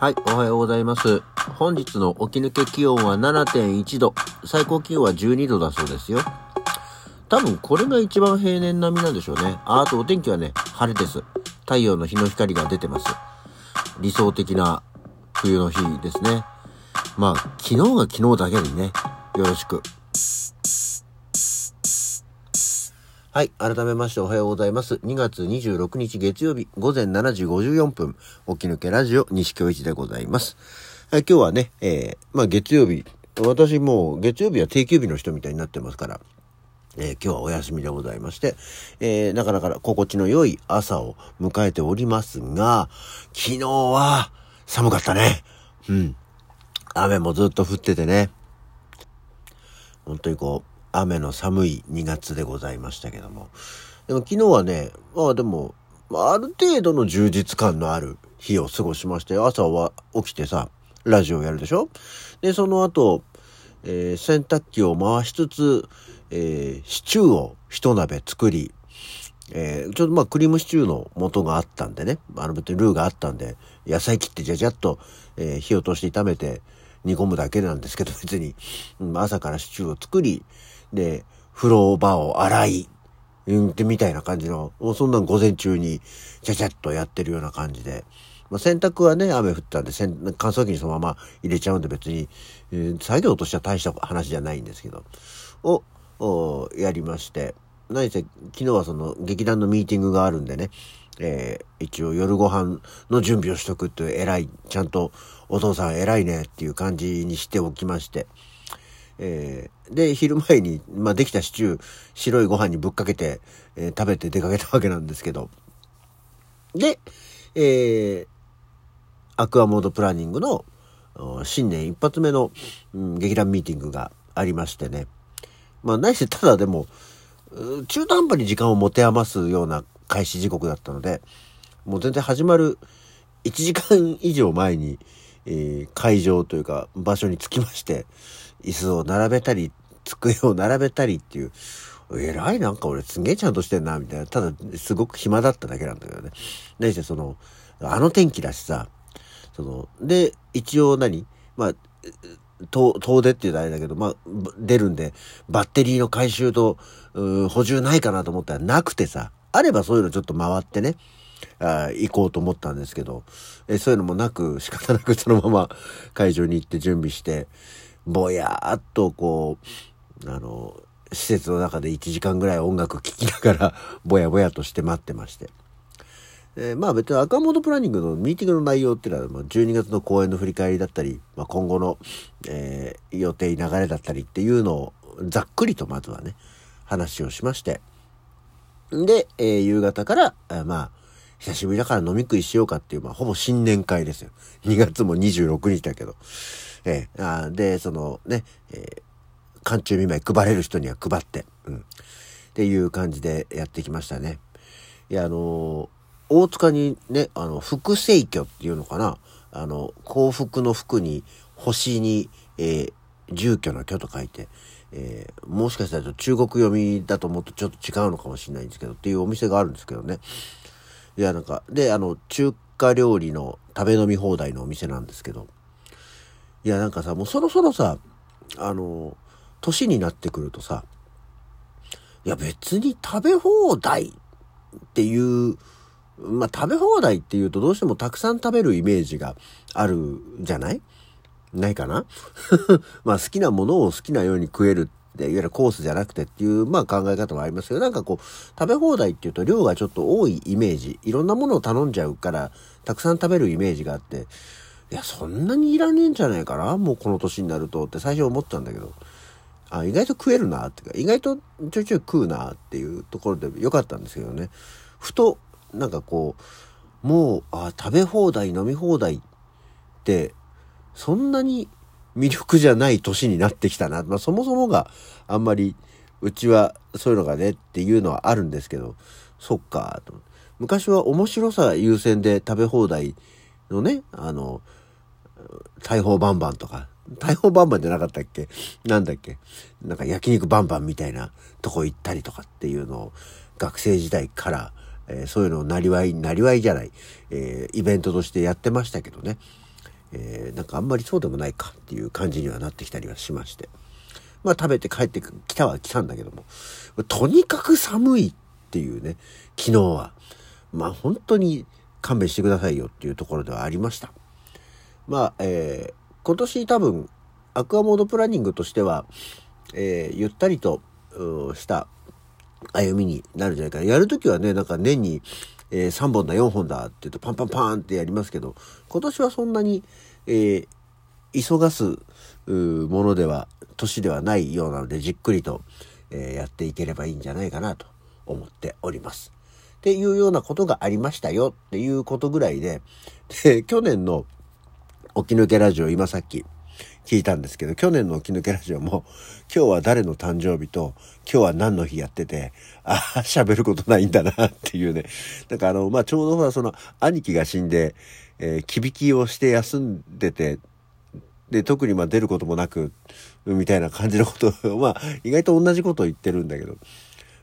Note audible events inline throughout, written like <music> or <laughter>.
はい、おはようございます。本日の起き抜け気温は7.1度、最高気温は12度だそうですよ。多分これが一番平年並みなんでしょうね。ああとお天気はね、晴れです。太陽の日の光が出てます。理想的な冬の日ですね。まあ、昨日が昨日だけにね、よろしく。はい。改めましておはようございます。2月26日月曜日午前7時54分、起き抜けラジオ西京一でございます。え今日はね、えーまあ月曜日、私もう月曜日は定休日の人みたいになってますから、えー今日はお休みでございまして、えーなかなか心地の良い朝を迎えておりますが、昨日は寒かったね。うん。雨もずっと降っててね。本当にこう、雨の寒い2月でございましたけども。でも昨日はね、まあでも、ある程度の充実感のある日を過ごしまして、朝は起きてさ、ラジオやるでしょ？で、その後、えー洗濯機を回しつつ、えーシチューを一鍋作り、えーちょっとまあクリームシチューの素があったんでね、あの別にルーがあったんで、野菜切ってじゃじゃっと、えー火を通して炒めて煮込むだけなんですけど別に、朝からシチューを作り、で、風呂場を洗い、うんってみたいな感じの、もうそんなん午前中にちゃちゃっとやってるような感じで、まあ、洗濯はね、雨降ったんで、乾燥機にそのまま入れちゃうんで別に、えー作業としては大した話じゃないんですけど、を、おやりまして、何せ昨日はその劇団のミーティングがあるんでね、えー一応夜ご飯の準備をしとくって偉い、ちゃんとお父さん偉いねっていう感じにしておきまして、えーで、昼前に、まあ、できたシチュー、白いご飯にぶっかけて、えー食べて出かけたわけなんですけど、で、えーアクアモードプランニングの新年一発目の、うん劇団ミーティングがありましてね。まあ、何せただでも、中途半端に時間を持て余すような開始時刻だったので、もう全然始まる1時間以上前に、えー会場というか場所に着きまして、椅子を並べたり、机を並べたりっていう、偉いなんか俺すげえちゃんとしてんな、みたいな。ただ、すごく暇だっただけなんだけどね。何せその、あの天気だしさ、その、で、一応何まあ、遠遠出っていうとあれだけど、まあ、出るんで、バッテリーの回収と、うー補充ないかなと思ったらなくてさ、あればそういうのちょっと回ってね、あ行こうと思ったんですけど、えそういうのもなく、仕方なくそのまま会場に行って準備して、ぼやーっとこう、あの、施設の中で1時間ぐらい音楽聴きながら、<laughs> ぼやぼやとして待ってまして。えーまあ別に赤モードプランニングのミーティングの内容っていうのは、まあ、12月の公演の振り返りだったり、まあ、今後の、えー予定流れだったりっていうのをざっくりとまずはね、話をしまして。で、えー夕方から、あーまあ、久しぶりだから飲み食いしようかっていう、まあほぼ新年会ですよ。2月も26日だけど。えーあで、そのね、えー寒中見舞い配れる人には配って、うん。っていう感じでやってきましたね。いや、あのー大塚にね、あの、福聖居っていうのかな。あの、幸福の福に、星に、えー住居の居と書いて、えーもしかしたら中国読みだと思うとちょっと違うのかもしれないんですけど、っていうお店があるんですけどね。いや、なんか、で、あの、中華料理の食べ飲み放題のお店なんですけど、いや、なんかさ、もうそろそろさ、あの、年になってくるとさ、いや別に食べ放題っていう、まあ食べ放題っていうとどうしてもたくさん食べるイメージがあるじゃない？ないかな？<laughs> まあ好きなものを好きなように食えるって、いわゆるコースじゃなくてっていう、まあ考え方もありますけど、なんかこう、食べ放題っていうと量がちょっと多いイメージ、いろんなものを頼んじゃうから、たくさん食べるイメージがあって、いや、そんなにいらねえんじゃないかな？もうこの年になるとって最初思ったんだけど、あ、意外と食えるなってか、意外とちょいちょい食うなっていうところで良かったんですけどね。ふと、なんかこう、もう、あ、食べ放題、飲み放題って、そんなに魅力じゃない年になってきたな。まあそもそもがあんまり、うちはそういうのがねっていうのはあるんですけど、そっか、と。昔は面白さ優先で食べ放題のね、あの、大砲バンバンとか、大砲バンバンじゃなかったっけ？なんだっけ？なんか焼肉バンバンみたいなとこ行ったりとかっていうのを学生時代から、えーそういうのをなりわい、なりわいじゃない、えーイベントとしてやってましたけどね。えー、なんかあんまりそうでもないかっていう感じにはなってきたりはしまして。まあ食べて帰ってきたは来たんだけども、とにかく寒いっていうね、昨日は。まあ本当に勘弁してくださいよっていうところではありました。まあ、えー、今年多分、アクアモードプランニングとしては、えー、ゆったりとした歩みになるんじゃないかな。やるときはね、なんか年に、えー、3本だ、4本だって言うとパンパンパーンってやりますけど、今年はそんなに、えー、急がすものでは、年ではないようなので、じっくりと、え、やっていければいいんじゃないかなと思っております。っていうようなことがありましたよっていうことぐらいで、で、去年の起き抜けラジオ今さっき聞いたんですけど、去年の起き抜けラジオも、今日は誰の誕生日と、今日は何の日やってて、ああ、喋ることないんだなっていうね。なんかあの、まあ、ちょうどほら、その、兄貴が死んで、えー、きびきをして休んでて、で、特にま出ることもなく、みたいな感じのことを、まあ、意外と同じことを言ってるんだけど、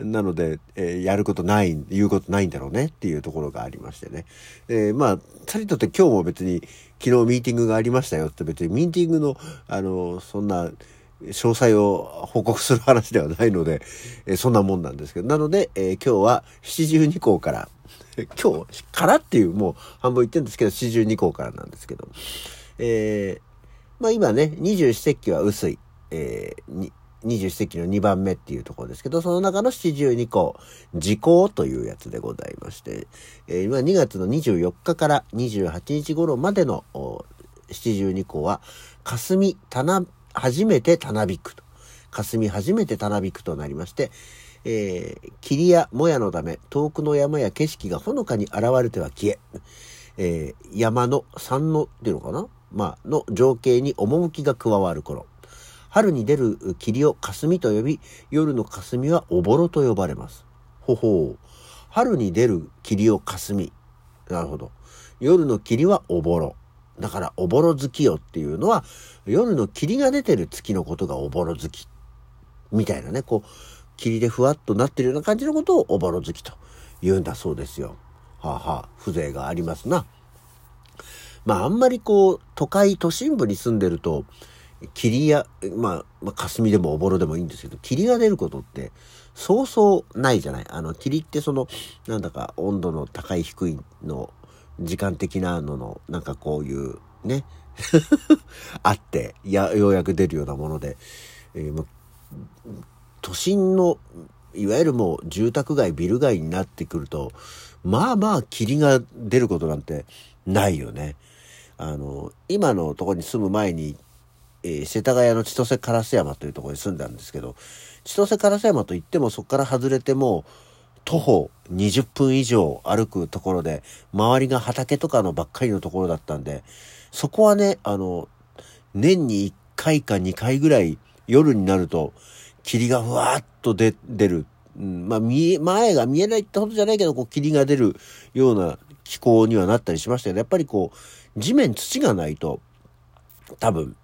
なので、えー、やることない、言うことないんだろうねっていうところがありましてね。えー、まあ、さりとって今日も別に昨日ミーティングがありましたよって別にミーティングの、あの、そんな、詳細を報告する話ではないので、えー、そんなもんなんですけど。なので、えー、今日は七十二校から、<laughs> 今日からっていうもう半分言ってるんですけど、七十二校からなんですけど、えー、まあ今ね、二十四節気は薄い、えー、二十四節気の2番目っていうところですけど、その中の七十二項、時効というやつでございまして、えー、今2月の24日から28日頃までの七十二項は、霞、たな、初めてたなびくと。霞初めてたなびくとなりまして、えー、霧やもやのため、遠くの山や景色がほのかに現れては消え、えー、山の山のっていうのかな？まあ、の情景に趣が加わる頃。春に出る霧を霞と呼び、夜の霞はおぼろと呼ばれます。ほほう。春に出る霧を霞。なるほど。夜の霧はおぼろ。だから、おぼろ月よっていうのは、夜の霧が出てる月のことがおぼろ月。みたいなね、こう、霧でふわっとなってるような感じのことをおぼろ月と言うんだそうですよ。はあ、はあ、風情がありますな。まあ、あんまりこう、都会、都心部に住んでると、霧や、まあ、まあ、霞でもおぼろでもいいんですけど、霧が出ることって、そうそうないじゃない。あの、霧ってその、なんだか温度の高い低いの、時間的なのの、なんかこういう、ね、<laughs> あって、や、ようやく出るようなもので、えー、都心の、いわゆるもう住宅街、ビル街になってくると、まあまあ霧が出ることなんてないよね。あの、今のとこに住む前にえー、世田谷の千歳烏山というところに住んだんですけど、千歳烏山といってもそこから外れても、徒歩20分以上歩くところで、周りが畑とかのばっかりのところだったんで、そこはね、あの、年に1回か2回ぐらい夜になると、霧がふわーっと出、出る。うん、まあ、見え、前が見えないってことじゃないけど、こう、霧が出るような気候にはなったりしましたけど、やっぱりこう、地面土がないと、多分、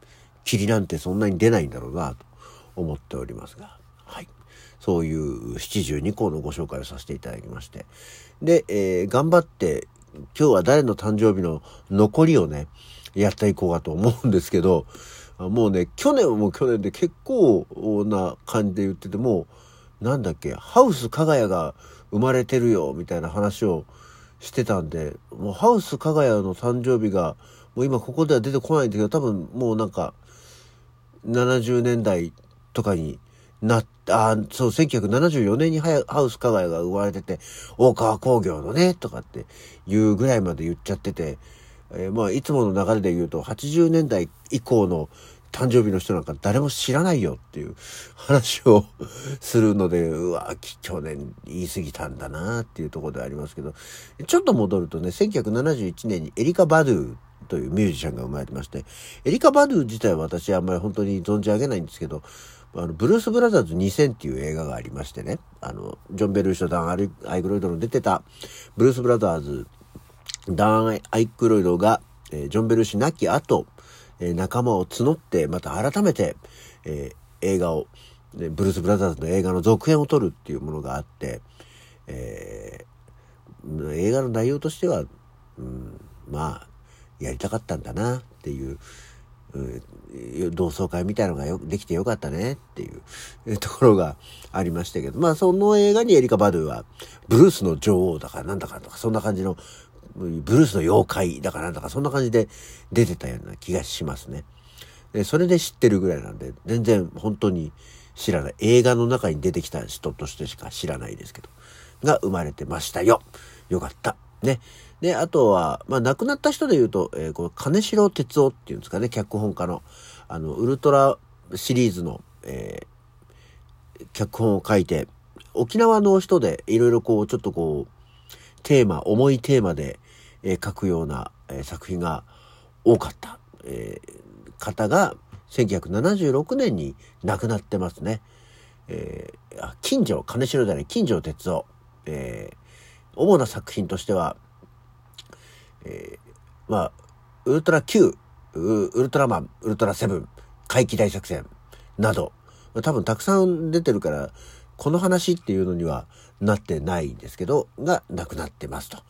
霧なんてそんなに出ないんだろうなと思っておりますが、はい。そういう72項のご紹介をさせていただきまして。で、えー、頑張って、今日は誰の誕生日の残りをね、やっていこうかと思うんですけど、もうね、去年はもう去年で結構な感じで言ってても、なんだっけ、ハウス加賀谷が生まれてるよ、みたいな話をしてたんで、もうハウス加賀谷の誕生日が、もう今ここでは出てこないんだけど、多分もうなんか、70年代とかになっあそう、1974年にハウス加賀谷が生まれてて、大川工業のね、とかっていうぐらいまで言っちゃってて、えー、まあ、いつもの流れで言うと、80年代以降の誕生日の人なんか誰も知らないよっていう <laughs> 話をするので、うわ、去年言い過ぎたんだなっていうところでありますけど、ちょっと戻るとね、1971年にエリカ・バドゥというミュージシャンが生まれてまして、エリカ・バドゥ自体は私あんまり本当に存じ上げないんですけど、あの、ブルース・ブラザーズ2000っていう映画がありましてね、あの、ジョン・ベルーシュとダン・アイクロイドの出てた、ブルース・ブラザーズ、ダン・アイクロイドが、えー、ジョン・ベルーシ亡き後、えー、仲間を募って、また改めて、えー、映画を、ブルース・ブラザーズの映画の続編を撮るっていうものがあって、えー、映画の内容としては、うん、まあ、やりたかったんだなっていう、同窓会みたいのがよできてよかったねっていうところがありましたけど、まあその映画にエリカ・バドゥはブルースの女王だからなんだかとかそんな感じのブルースの妖怪だからなんだかそんな感じで出てたような気がしますね。でそれで知ってるぐらいなんで全然本当に知らない。映画の中に出てきた人としてしか知らないですけど。が生まれてましたよ。よかった。ね。で、あとは、まあ、亡くなった人で言うと、えー、この金城哲夫っていうんですかね、脚本家の、あの、ウルトラシリーズの、えー、脚本を書いて、沖縄の人でいろいろこう、ちょっとこう、テーマ、重いテーマで、えー、書くような、えー、作品が多かった、えー、方が、1976年に亡くなってますね。えー、近所、金城じゃない、近所哲夫。えー、主な作品としては、えー、まあ、ウルトラ Q、ウルトラマン、ウルトラセブン、怪奇大作戦など、多分たくさん出てるから、この話っていうのにはなってないんですけど、がなくなってますと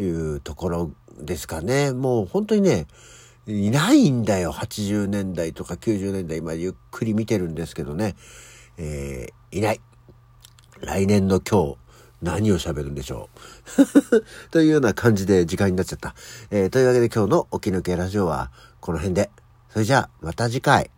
いうところですかね。もう本当にね、いないんだよ。80年代とか90年代、今ゆっくり見てるんですけどね。えー、いない。来年の今日、何を喋るんでしょう <laughs> というような感じで時間になっちゃった。えー、というわけで今日の起き抜けラジオはこの辺で。それじゃあまた次回。